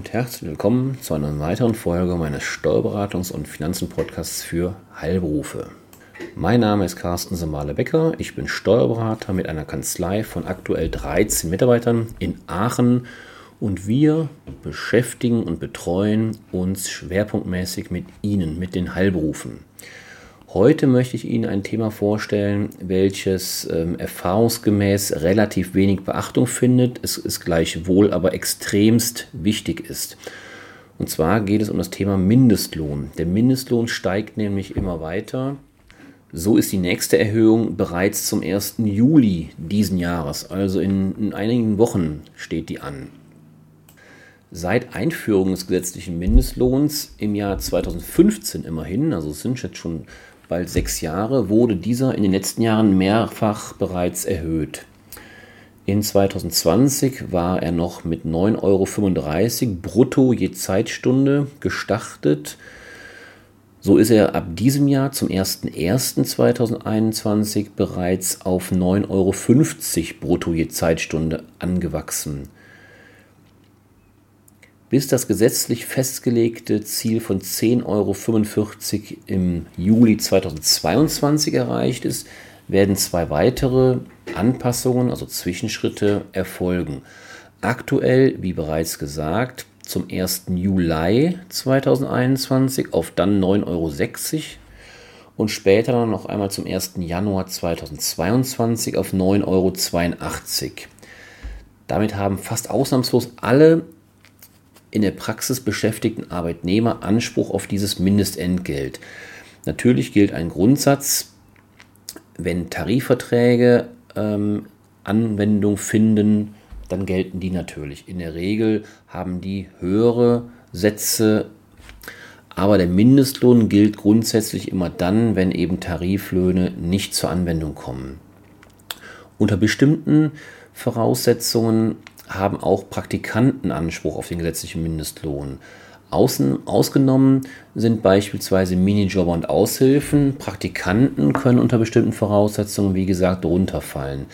Und herzlich willkommen zu einer weiteren Folge meines Steuerberatungs- und Finanzen-Podcasts für Heilberufe. Mein Name ist Carsten Samale-Becker. Ich bin Steuerberater mit einer Kanzlei von aktuell 13 Mitarbeitern in Aachen und wir beschäftigen und betreuen uns schwerpunktmäßig mit Ihnen, mit den Heilberufen. Heute möchte ich Ihnen ein Thema vorstellen, welches ähm, erfahrungsgemäß relativ wenig Beachtung findet, es ist gleichwohl aber extremst wichtig ist. Und zwar geht es um das Thema Mindestlohn. Der Mindestlohn steigt nämlich immer weiter. So ist die nächste Erhöhung bereits zum 1. Juli diesen Jahres, also in, in einigen Wochen steht die an. Seit Einführung des gesetzlichen Mindestlohns im Jahr 2015 immerhin, also es sind jetzt schon bald sechs Jahre, wurde dieser in den letzten Jahren mehrfach bereits erhöht. In 2020 war er noch mit 9,35 Euro brutto je Zeitstunde gestartet. So ist er ab diesem Jahr zum 01.01.2021 bereits auf 9,50 Euro brutto je Zeitstunde angewachsen bis das gesetzlich festgelegte Ziel von 10,45 Euro im Juli 2022 erreicht ist, werden zwei weitere Anpassungen, also Zwischenschritte, erfolgen. Aktuell, wie bereits gesagt, zum 1. Juli 2021 auf dann 9,60 Euro und später dann noch einmal zum 1. Januar 2022 auf 9,82 Euro. Damit haben fast ausnahmslos alle in der Praxis beschäftigten Arbeitnehmer Anspruch auf dieses Mindestentgelt. Natürlich gilt ein Grundsatz, wenn Tarifverträge ähm, Anwendung finden, dann gelten die natürlich. In der Regel haben die höhere Sätze, aber der Mindestlohn gilt grundsätzlich immer dann, wenn eben Tariflöhne nicht zur Anwendung kommen. Unter bestimmten Voraussetzungen haben auch Praktikanten Anspruch auf den gesetzlichen Mindestlohn. Außen, ausgenommen sind beispielsweise Minijobber und Aushilfen. Praktikanten können unter bestimmten Voraussetzungen, wie gesagt, runterfallen.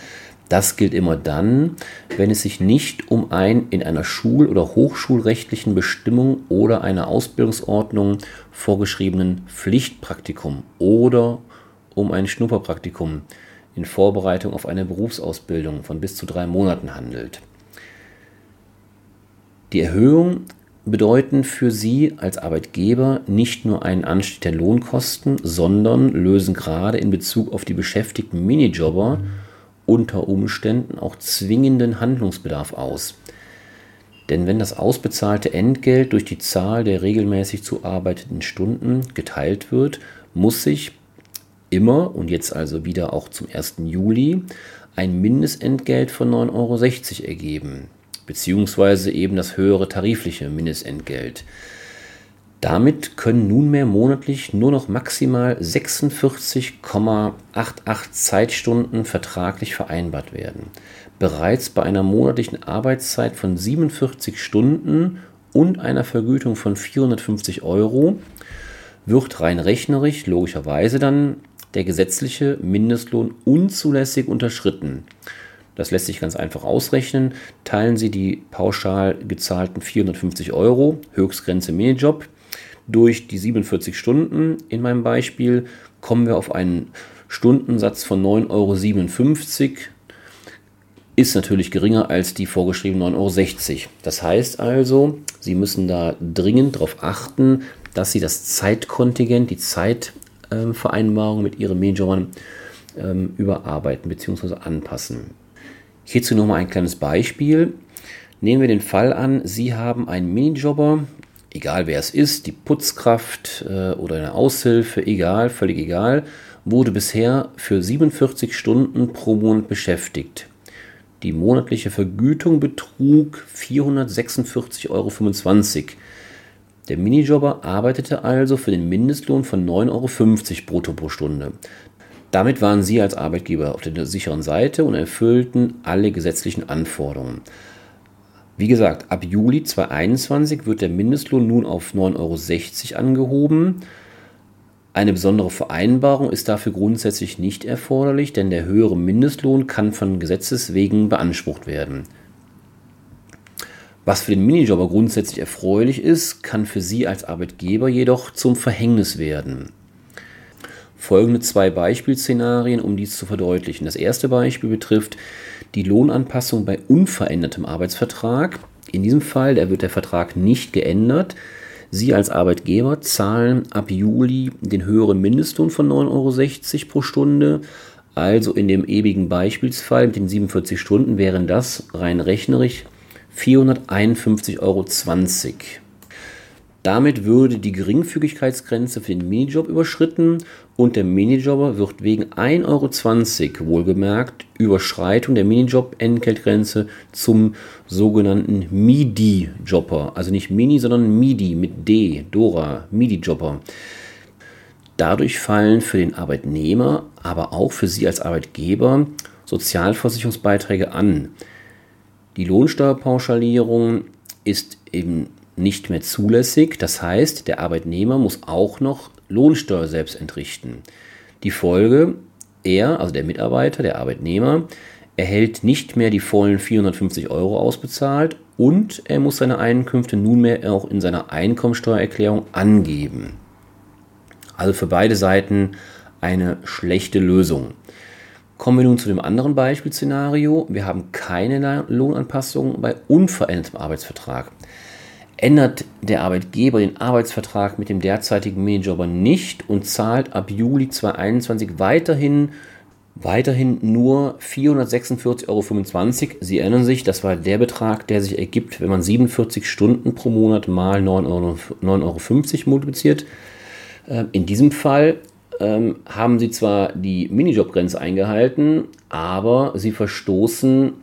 Das gilt immer dann, wenn es sich nicht um ein in einer schul- oder hochschulrechtlichen Bestimmung oder einer Ausbildungsordnung vorgeschriebenen Pflichtpraktikum oder um ein Schnupperpraktikum in Vorbereitung auf eine Berufsausbildung von bis zu drei Monaten handelt. Die Erhöhung bedeuten für Sie als Arbeitgeber nicht nur einen Anstieg der Lohnkosten, sondern lösen gerade in Bezug auf die beschäftigten Minijobber unter Umständen auch zwingenden Handlungsbedarf aus. Denn wenn das ausbezahlte Entgelt durch die Zahl der regelmäßig zu arbeitenden Stunden geteilt wird, muss sich immer und jetzt also wieder auch zum 1. Juli ein Mindestentgelt von 9,60 Euro ergeben beziehungsweise eben das höhere tarifliche Mindestentgelt. Damit können nunmehr monatlich nur noch maximal 46,88 Zeitstunden vertraglich vereinbart werden. Bereits bei einer monatlichen Arbeitszeit von 47 Stunden und einer Vergütung von 450 Euro wird rein rechnerisch logischerweise dann der gesetzliche Mindestlohn unzulässig unterschritten. Das lässt sich ganz einfach ausrechnen. Teilen Sie die pauschal gezahlten 450 Euro, Höchstgrenze Minijob, durch die 47 Stunden in meinem Beispiel, kommen wir auf einen Stundensatz von 9,57 Euro. Ist natürlich geringer als die vorgeschriebenen 9,60 Euro. Das heißt also, Sie müssen da dringend darauf achten, dass Sie das Zeitkontingent, die Zeitvereinbarung mit Ihren Minijobern ähm, überarbeiten bzw. anpassen. Hierzu nochmal ein kleines Beispiel. Nehmen wir den Fall an, Sie haben einen Minijobber, egal wer es ist, die Putzkraft äh, oder eine Aushilfe, egal, völlig egal, wurde bisher für 47 Stunden pro Monat beschäftigt. Die monatliche Vergütung betrug 446,25 Euro. Der Minijobber arbeitete also für den Mindestlohn von 9,50 Euro brutto pro Stunde. Damit waren sie als Arbeitgeber auf der sicheren Seite und erfüllten alle gesetzlichen Anforderungen. Wie gesagt, ab Juli 2021 wird der Mindestlohn nun auf 9,60 Euro angehoben. Eine besondere Vereinbarung ist dafür grundsätzlich nicht erforderlich, denn der höhere Mindestlohn kann von Gesetzes wegen beansprucht werden. Was für den Minijobber grundsätzlich erfreulich ist, kann für Sie als Arbeitgeber jedoch zum Verhängnis werden. Folgende zwei Beispielszenarien, um dies zu verdeutlichen. Das erste Beispiel betrifft die Lohnanpassung bei unverändertem Arbeitsvertrag. In diesem Fall, da wird der Vertrag nicht geändert. Sie als Arbeitgeber zahlen ab Juli den höheren Mindestlohn von 9,60 Euro pro Stunde. Also in dem ewigen Beispielsfall mit den 47 Stunden wären das rein rechnerisch 451,20 Euro. Damit würde die Geringfügigkeitsgrenze für den Minijob überschritten und der Minijobber wird wegen 1,20 Euro wohlgemerkt Überschreitung der Minijob-Entgeltgrenze zum sogenannten MIDI-Jobber, also nicht Mini, sondern MIDI mit D, Dora, MIDI-Jobber. Dadurch fallen für den Arbeitnehmer, aber auch für Sie als Arbeitgeber Sozialversicherungsbeiträge an. Die Lohnsteuerpauschalierung ist eben nicht mehr zulässig. Das heißt, der Arbeitnehmer muss auch noch Lohnsteuer selbst entrichten. Die Folge, er, also der Mitarbeiter, der Arbeitnehmer, erhält nicht mehr die vollen 450 Euro ausbezahlt und er muss seine Einkünfte nunmehr auch in seiner Einkommensteuererklärung angeben. Also für beide Seiten eine schlechte Lösung. Kommen wir nun zu dem anderen Beispielszenario. Wir haben keine Lohnanpassung bei unverändertem Arbeitsvertrag. Ändert der Arbeitgeber den Arbeitsvertrag mit dem derzeitigen Minijobber nicht und zahlt ab Juli 2021 weiterhin, weiterhin nur 446,25 Euro. Sie erinnern sich, das war der Betrag, der sich ergibt, wenn man 47 Stunden pro Monat mal 9,50 Euro, 9 Euro multipliziert. Ähm, in diesem Fall ähm, haben sie zwar die Minijobgrenze eingehalten, aber sie verstoßen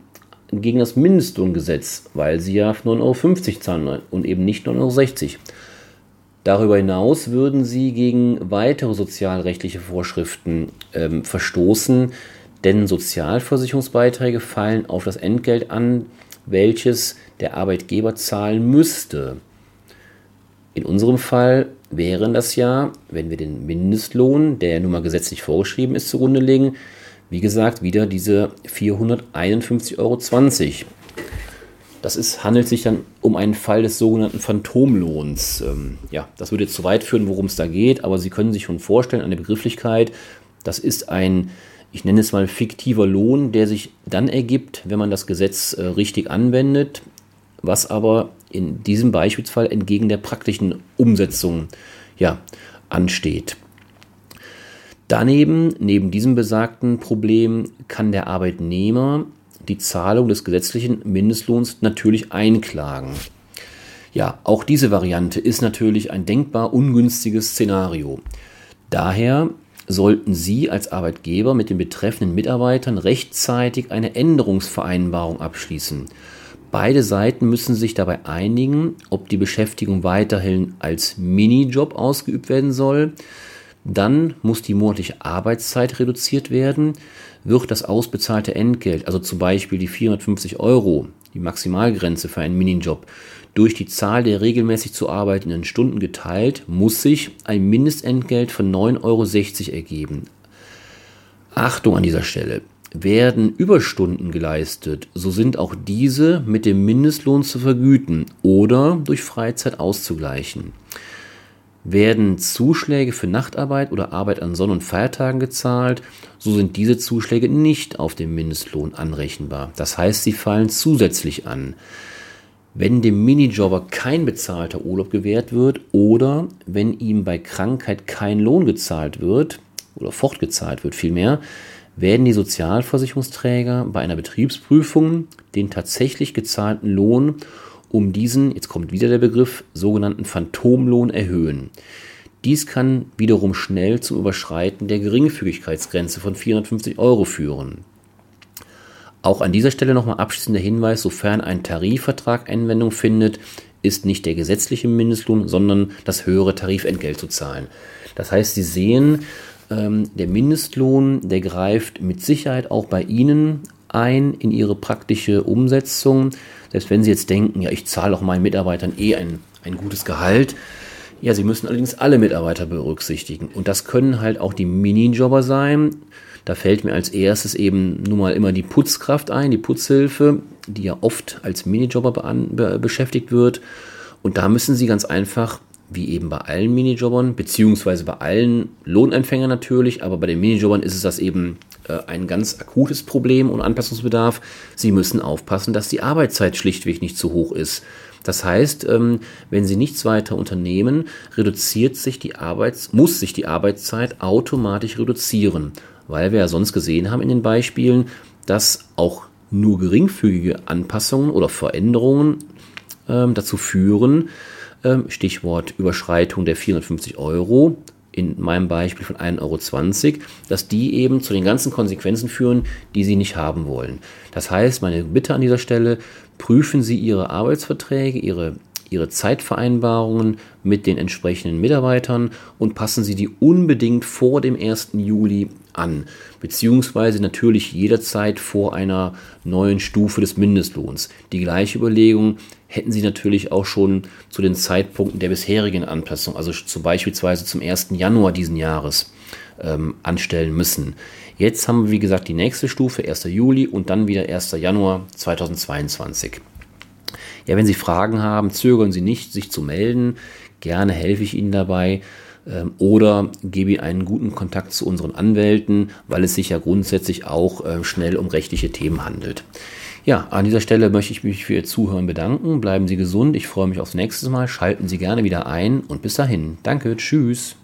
gegen das Mindestlohngesetz, weil sie ja 9,50 Euro zahlen und eben nicht 9,60 Euro. Darüber hinaus würden sie gegen weitere sozialrechtliche Vorschriften ähm, verstoßen, denn Sozialversicherungsbeiträge fallen auf das Entgelt an, welches der Arbeitgeber zahlen müsste. In unserem Fall wären das ja, wenn wir den Mindestlohn, der ja nun mal gesetzlich vorgeschrieben ist, zugrunde legen, wie gesagt, wieder diese 451,20 Euro. Das ist, handelt sich dann um einen Fall des sogenannten Phantomlohns. Ähm, ja, das würde jetzt zu weit führen, worum es da geht, aber Sie können sich schon vorstellen, eine Begrifflichkeit, das ist ein, ich nenne es mal fiktiver Lohn, der sich dann ergibt, wenn man das Gesetz äh, richtig anwendet, was aber in diesem Beispielsfall entgegen der praktischen Umsetzung ja, ansteht. Daneben, neben diesem besagten Problem, kann der Arbeitnehmer die Zahlung des gesetzlichen Mindestlohns natürlich einklagen. Ja, auch diese Variante ist natürlich ein denkbar ungünstiges Szenario. Daher sollten Sie als Arbeitgeber mit den betreffenden Mitarbeitern rechtzeitig eine Änderungsvereinbarung abschließen. Beide Seiten müssen sich dabei einigen, ob die Beschäftigung weiterhin als Minijob ausgeübt werden soll, dann muss die monatliche Arbeitszeit reduziert werden, wird das ausbezahlte Entgelt, also zum Beispiel die 450 Euro, die Maximalgrenze für einen Minijob, durch die Zahl der regelmäßig zu arbeitenden Stunden geteilt, muss sich ein Mindestentgelt von 9,60 Euro ergeben. Achtung an dieser Stelle. Werden Überstunden geleistet, so sind auch diese mit dem Mindestlohn zu vergüten oder durch Freizeit auszugleichen. Werden Zuschläge für Nachtarbeit oder Arbeit an Sonn- und Feiertagen gezahlt, so sind diese Zuschläge nicht auf den Mindestlohn anrechenbar. Das heißt, sie fallen zusätzlich an. Wenn dem Minijobber kein bezahlter Urlaub gewährt wird oder wenn ihm bei Krankheit kein Lohn gezahlt wird oder fortgezahlt wird vielmehr, werden die Sozialversicherungsträger bei einer Betriebsprüfung den tatsächlich gezahlten Lohn um diesen, jetzt kommt wieder der Begriff, sogenannten Phantomlohn erhöhen. Dies kann wiederum schnell zum Überschreiten der Geringfügigkeitsgrenze von 450 Euro führen. Auch an dieser Stelle nochmal abschließender Hinweis, sofern ein Tarifvertrag Anwendung findet, ist nicht der gesetzliche Mindestlohn, sondern das höhere Tarifentgelt zu zahlen. Das heißt, Sie sehen, ähm, der Mindestlohn, der greift mit Sicherheit auch bei Ihnen ein in Ihre praktische Umsetzung. Selbst wenn Sie jetzt denken, ja, ich zahle auch meinen Mitarbeitern eh ein, ein gutes Gehalt. Ja, Sie müssen allerdings alle Mitarbeiter berücksichtigen. Und das können halt auch die Minijobber sein. Da fällt mir als erstes eben nun mal immer die Putzkraft ein, die Putzhilfe. die ja oft als Minijobber be beschäftigt wird. Und da müssen Sie ganz einfach, wie eben bei allen Minijobbern, beziehungsweise bei allen Lohnempfängern natürlich, aber bei den Minijobbern ist es das eben äh, ein ganz akutes Problem und Anpassungsbedarf. Sie müssen aufpassen, dass die Arbeitszeit schlichtweg nicht zu hoch ist. Das heißt, ähm, wenn Sie nichts weiter unternehmen, reduziert sich die Arbeits muss sich die Arbeitszeit automatisch reduzieren, weil wir ja sonst gesehen haben in den Beispielen, dass auch nur geringfügige Anpassungen oder Veränderungen ähm, dazu führen, Stichwort Überschreitung der 450 Euro, in meinem Beispiel von 1,20 Euro, dass die eben zu den ganzen Konsequenzen führen, die Sie nicht haben wollen. Das heißt, meine Bitte an dieser Stelle, prüfen Sie Ihre Arbeitsverträge, Ihre, Ihre Zeitvereinbarungen mit den entsprechenden Mitarbeitern und passen Sie die unbedingt vor dem 1. Juli an, beziehungsweise natürlich jederzeit vor einer neuen Stufe des Mindestlohns. Die gleiche Überlegung hätten Sie natürlich auch schon zu den Zeitpunkten der bisherigen Anpassung, also zum beispielsweise zum 1. Januar diesen Jahres, ähm, anstellen müssen. Jetzt haben wir, wie gesagt, die nächste Stufe, 1. Juli und dann wieder 1. Januar 2022. Ja, wenn Sie Fragen haben, zögern Sie nicht, sich zu melden. Gerne helfe ich Ihnen dabei. Ähm, oder gebe Ihnen einen guten Kontakt zu unseren Anwälten, weil es sich ja grundsätzlich auch äh, schnell um rechtliche Themen handelt. Ja, an dieser Stelle möchte ich mich für Ihr Zuhören bedanken. Bleiben Sie gesund. Ich freue mich aufs nächste Mal. Schalten Sie gerne wieder ein und bis dahin. Danke. Tschüss.